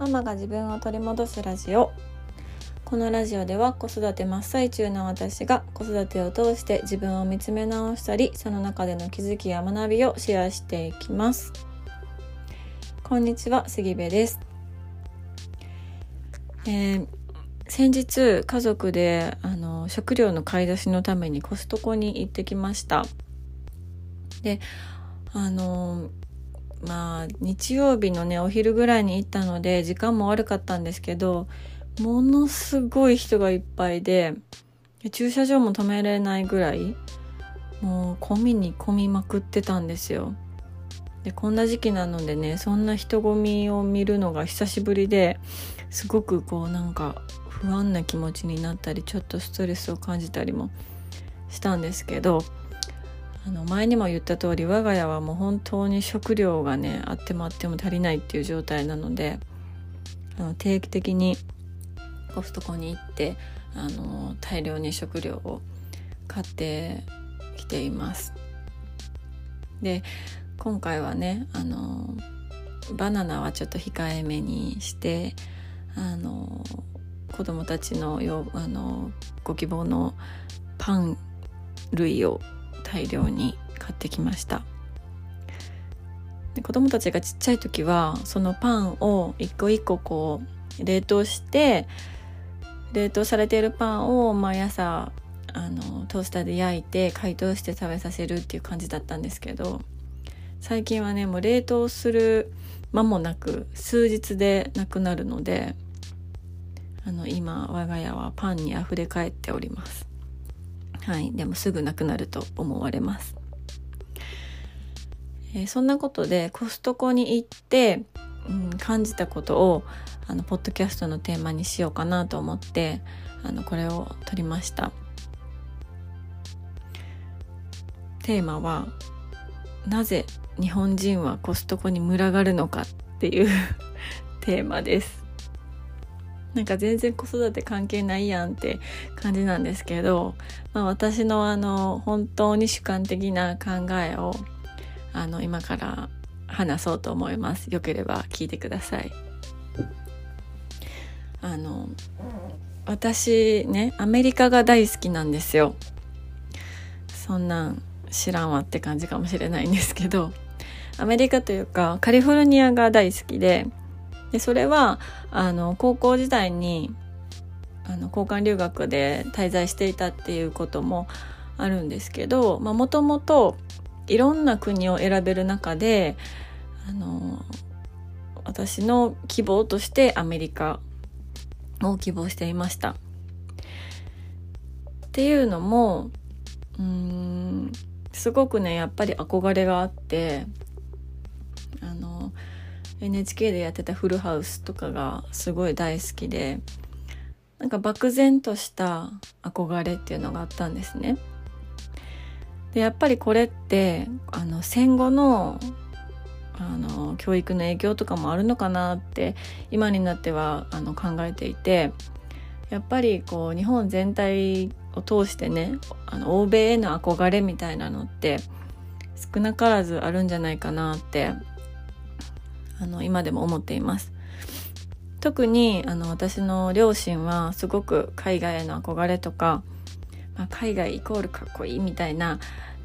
ママが自分を取り戻すラジオ。このラジオでは子育て真っ最中の私が子育てを通して自分を見つめ直したりその中での気づきや学びをシェアしていきます。こんにちは杉部です、えー、先日家族であの食料の買い出しのためにコストコに行ってきました。であのまあ日曜日のねお昼ぐらいに行ったので時間も悪かったんですけどものすごい人がいっぱいで駐車場も止めれないぐらいもう混みに混みまくってたんですよ。でこんな時期なのでねそんな人混みを見るのが久しぶりですごくこうなんか不安な気持ちになったりちょっとストレスを感じたりもしたんですけどあの前にも言った通り我が家はもう本当に食料がねあってもあっても足りないっていう状態なのであの定期的にコストコに行ってあの大量に食料を買ってきています。で今回はねあのバナナはちょっと控えめにしてあの子供たちのよあのご希望のパン類を大量に買ってきました。で子供たちがちっちゃい時はそのパンを一個一個こう冷凍して冷凍されているパンを毎朝あのトースターで焼いて解凍して食べさせるっていう感じだったんですけど最近はねもう冷凍する間もなく数日でなくなるのであの今我が家はパンにあふれ返っております。はいでもすぐなくなると思われます、えー、そんなことでコストコに行って、うん、感じたことをあのポッドキャストのテーマにしようかなと思ってあのこれを撮りました。テーマはなぜ日本人はコストコに群がるのかっていう テーマです。なんか全然子育て関係ないやんって感じなんですけど、まあ、私のあの本当に主観的な考えをあの今から話そうと思います。よければ聞いてください。あの私ねアメリカが大好きなんですよ。そんなん知らんわって感じかもしれないんですけどアメリカというかカリフォルニアが大好きででそれはあの高校時代にあの交換留学で滞在していたっていうこともあるんですけどもともといろんな国を選べる中であの私の希望としてアメリカを希望していました。っていうのもうんすごくねやっぱり憧れがあってあの NHK でやってたフルハウスとかがすごい大好きでなんか漠然とした憧れっていうのがあったんですね。でやっぱりこれってあの戦後のあの教育の影響とかもあるのかなって今になってはあの考えていてやっぱりこう日本全体を通してねあの欧米への憧れみたいなのって少なからずあるんじゃないかなってあの今でも思っています。特にあの私の両親はすごく海外への憧れとか、まあ、海外イコールかっこいいみたいな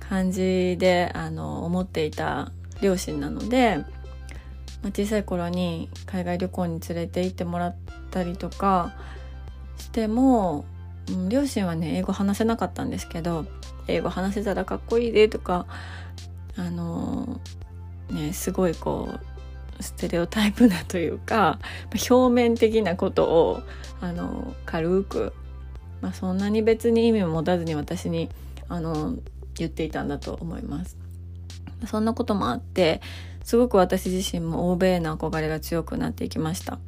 感じであの思っていた両親なので、まあ、小さい頃に海外旅行に連れて行ってもらったりとかしても、うん、両親はね英語話せなかったんですけど英語話せたらかっこいいでとかあのねすごいこうステレオタイプなというか表面的なことをあの軽く、まあ、そんなに別に意味を持たずに私にあの言っていたんだと思います。そんなこともあってすごく私自身も欧米の憧れが強くなっていきました。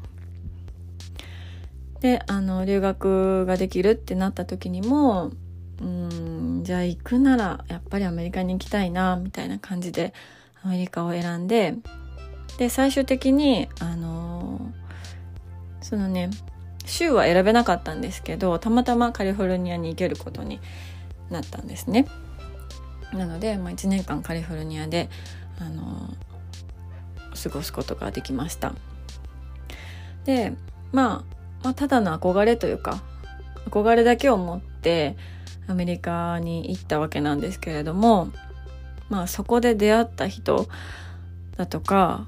であの留学ができるってなった時にもうんじゃあ行くならやっぱりアメリカに行きたいなみたいな感じでアメリカを選んでで最終的にあのー、そのね州は選べなかったんですけどたまたまカリフォルニアに行けることになったんですね。なので、まあ、1年間カリフォルニアで、あのー、過ごすことができました。で、まあ、まあただの憧れというか憧れだけを持ってアメリカに行ったわけなんですけれどもまあそこで出会った人だとか、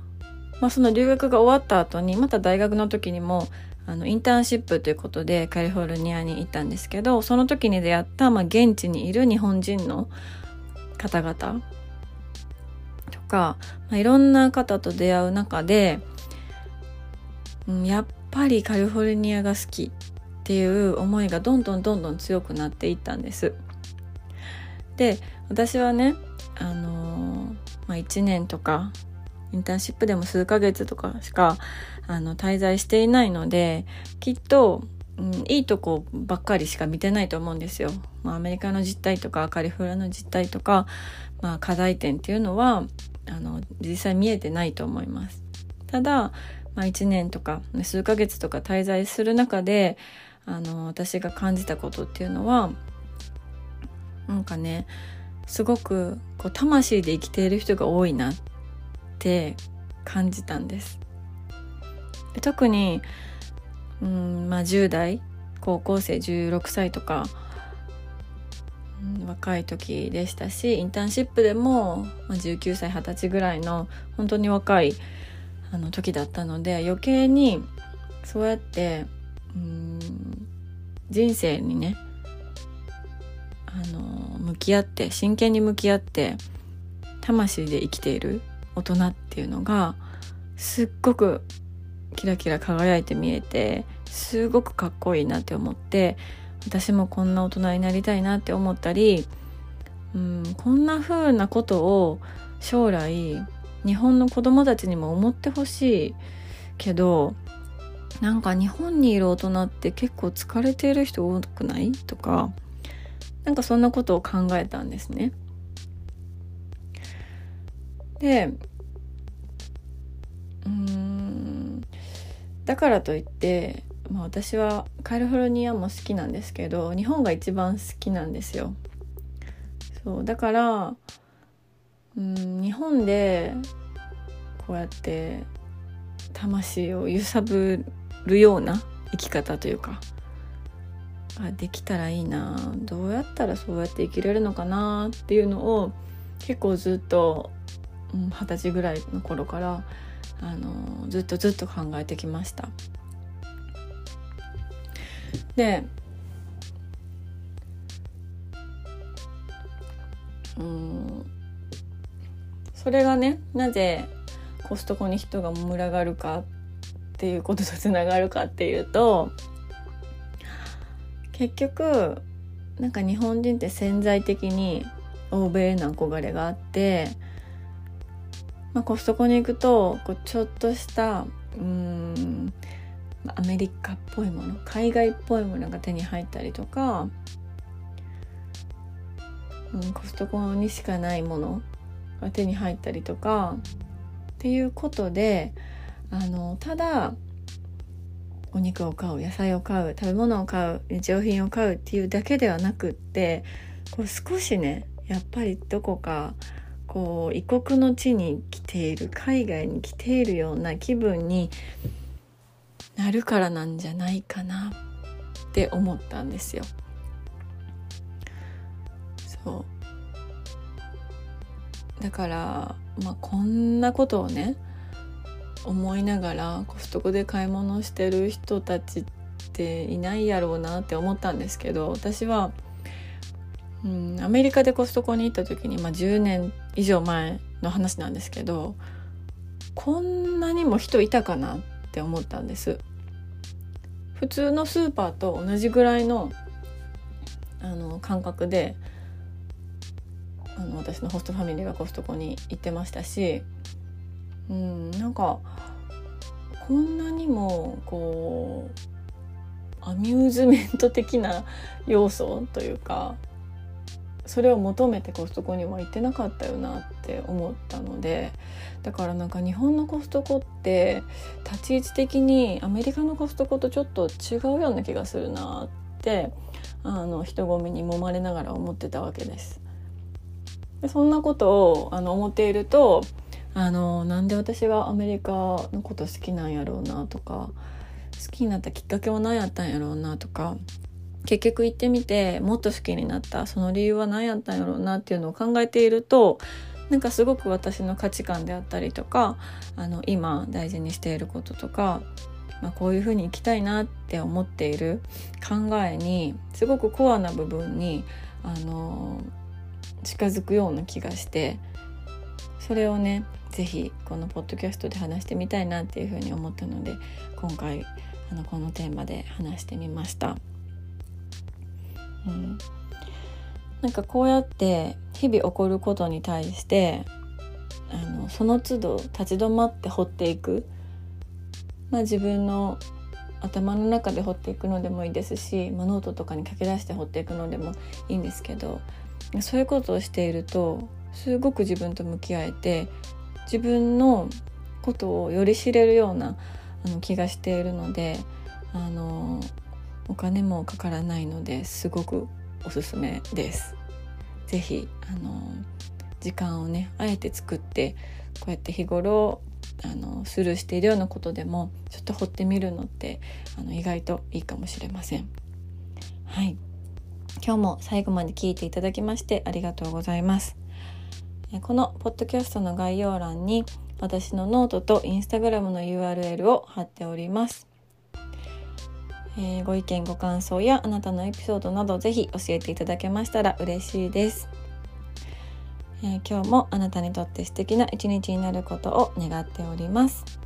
まあ、その留学が終わった後にまた大学の時にもあのインターンシップということでカリフォルニアに行ったんですけどその時に出会った、まあ、現地にいる日本人の方々とか、まあ、いろんな方と出会う中で、うん、やっぱりカリフォルニアが好きっていう思いがどんどんどんどん強くなっていったんです。で私はねあのー、まあ、1年とかインターンシップでも数ヶ月とかしかあの滞在していないのできっと、うん、いいとこばっかりしか見てないと思うんですよ。まあ、アメリカの実態とかカリフォルニアの実態とか、まあ、課題点っていうのはあの実際見えてないと思います。ただ、まあ、1年とか数ヶ月とか滞在する中であの私が感じたことっていうのはなんかねすごくこう魂で生きている人が多いなって感じたんです。特にうん、まあ、10代高校生16歳とか、うん、若い時でしたしインターンシップでも、まあ、19歳20歳ぐらいの本当に若いあの時だったので余計にそうやってうん人生にねあの向き合って真剣に向き合って魂で生きている大人っていうのがすっごくキラキラ輝いて見えてすごくかっこいいなって思って私もこんな大人になりたいなって思ったりうんこんな風なことを将来日本の子供たちにも思ってほしいけどなんか日本にいる大人って結構疲れている人多くない？とかなんかそんなことを考えたんですね。でうんだからといって、まあ、私はカリフォルニアも好きなんですけど日本が一番好きなんですよ。そうだからうん日本でこうやって魂を揺さぶるような生き方というかができたらいいなどうやったらそうやって生きれるのかなっていうのを結構ずっと二十、歳ぐらいの頃からあのずっとずっと考えてきました。でうんそれがねなぜコストコに人が群がるかっていうこととつながるかっていうと結局なんか日本人って潜在的に欧米への憧れがあって、まあ、コストコに行くとこうちょっとしたうんアメリカっぽいもの海外っぽいものが手に入ったりとか、うん、コストコにしかないものが手に入ったりとかっていうことであのただお肉を買う野菜を買う食べ物を買う日用品を買うっていうだけではなくってこう少しねやっぱりどこかこう異国の地に来ている海外に来ているような気分になるからなんじゃないかなって思ったんですよ。そうだからまあこんなことをね思いながらコストコで買い物してる人たちっていないやろうなって思ったんですけど私は、うん、アメリカでコストコに行った時に、まあ、10年以上前の話なんですけどこんなにも人いたかなって思ったんです。普通のスーパーと同じぐらいのあの感覚であの私のホストファミリーがコストコに行ってましたしうんなんかこんなにもこうアミューズメント的な要素というかそれを求めてコストコには行ってなかったよなって思ったのでだからなんか日本のコストコって立ち位置的にアメリカのコストコとちょっと違うような気がするなってあの人混みに揉まれながら思ってたわけです。でそんなことをあの思っているとあのなんで私がアメリカのこと好きなんやろうなとか好きになったきっかけは何やったんやろうなとか結局行ってみてもっと好きになったその理由は何やったんやろうなっていうのを考えているとなんかすごく私の価値観であったりとかあの今大事にしていることとか、まあ、こういうふうに生きたいなって思っている考えにすごくコアな部分にあの近づくような気がしてそれをね是非このポッドキャストで話してみたいなっていうふうに思ったので今回あのこのテーマで話してみました。うん、なんかこうやって日々起こることに対してあのその都度立ち止まって掘っていく、まあ、自分の頭の中で掘っていくのでもいいですし、まあ、ノートとかに書き出して掘っていくのでもいいんですけどそういうことをしているとすごく自分と向き合えて自分のことをより知れるようなあの気がしているのであのお金もかからないのですごくおすすめです。ぜひあの時間をねあえて作ってこうやって日頃あのスルーしているようなことでもちょっと掘ってみるのってあの意外といいかもしれません。はい今日も最後まで聞いていただきましてありがとうございます。このポッドキャストの概要欄に私のノートとインスタグラムの URL を貼っております。えー、ご意見ご感想やあなたのエピソードなどぜひ教えていただけましたら嬉しいです、えー、今日もあなたにとって素敵な一日になることを願っております。